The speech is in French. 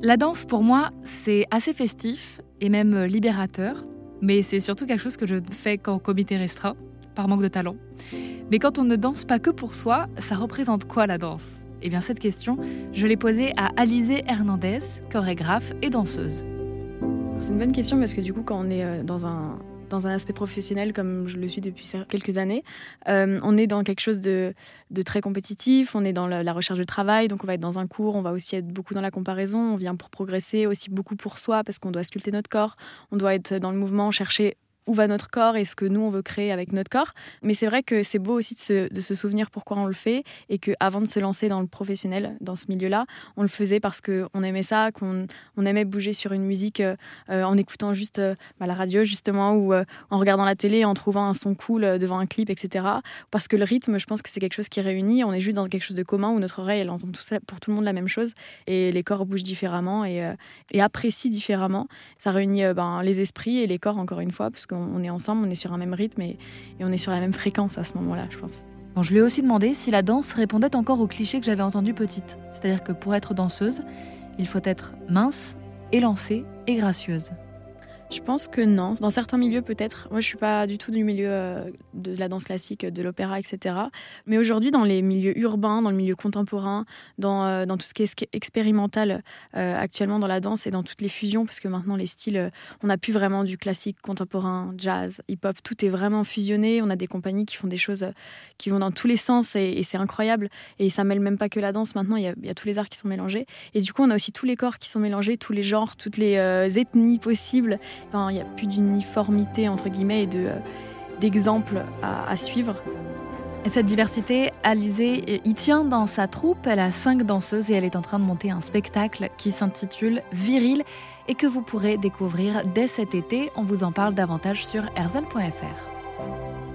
La danse, pour moi, c'est assez festif et même libérateur, mais c'est surtout quelque chose que je fais qu'en comité restreint, par manque de talent. Mais quand on ne danse pas que pour soi, ça représente quoi la danse? Eh bien, cette question, je l'ai posée à Alizé Hernandez, chorégraphe et danseuse. C'est une bonne question parce que du coup, quand on est euh, dans un, dans un aspect professionnel comme je le suis depuis quelques années. Euh, on est dans quelque chose de, très compétitif, on est dans la, recherche de travail, donc on va être dans un cours, on va aussi être beaucoup dans la comparaison, on vient pour progresser, aussi beaucoup pour soi parce qu'on doit sculpter notre corps, on doit être dans le mouvement, chercher où va notre corps et ce que nous on veut créer avec notre corps. Mais c'est vrai que c'est beau aussi de se, de se, souvenir pourquoi on le fait et qu'avant de se lancer dans le professionnel, dans ce milieu-là, on le faisait parce qu'on aimait ça, qu'on on aimait bouger sur une musique euh, en écoutant juste euh, bah, la radio justement ou euh, en regardant la télé, en trouvant un son cool devant un clip, etc. Parce que le rythme, je pense que c'est quelque chose qui réunit. On est juste dans quelque chose de commun où notre oreille, elle entend tout ça pour tout le monde la même chose et les corps bougent différemment et, et apprécient différemment. Ça réunit ben, les esprits et les corps encore une fois parce on est ensemble, on est sur un même rythme et, on est sur la même fréquence à ce moment-là, je pense. Bon, je lui ai aussi demandé si la danse répondait encore au cliché que j'avais entendu petite. C'est-à-dire que pour être danseuse, il faut être mince, élancée et gracieuse. Je pense que non. Dans certains milieux, peut-être. Moi, je suis pas du tout du milieu euh, de la danse classique, de l'opéra, etc. Mais aujourd'hui, dans les milieux urbains, dans le milieu contemporain, dans, euh, tout ce qui est expérimental euh, actuellement dans la danse et dans toutes les fusions, parce que maintenant, les styles, on n'a plus vraiment du classique, contemporain, jazz, hip-hop. Tout est vraiment fusionné. On a des compagnies qui font des choses qui vont dans tous les sens et, c'est incroyable. Et ça mêle même pas que la danse. Maintenant, il y, a, tous les arts qui sont mélangés. Et du coup, on a aussi tous les corps qui sont mélangés, tous les genres, toutes les ethnies possibles il n'y a plus d'uniformité entre guillemets et de, euh, d'exemples à, suivre. Et cette diversité, Alizé y tient dans sa troupe. Elle a cinq danseuses et elle est en train de monter un spectacle qui s'intitule Viril et que vous pourrez découvrir dès cet été. On vous en parle davantage sur erzal.fr.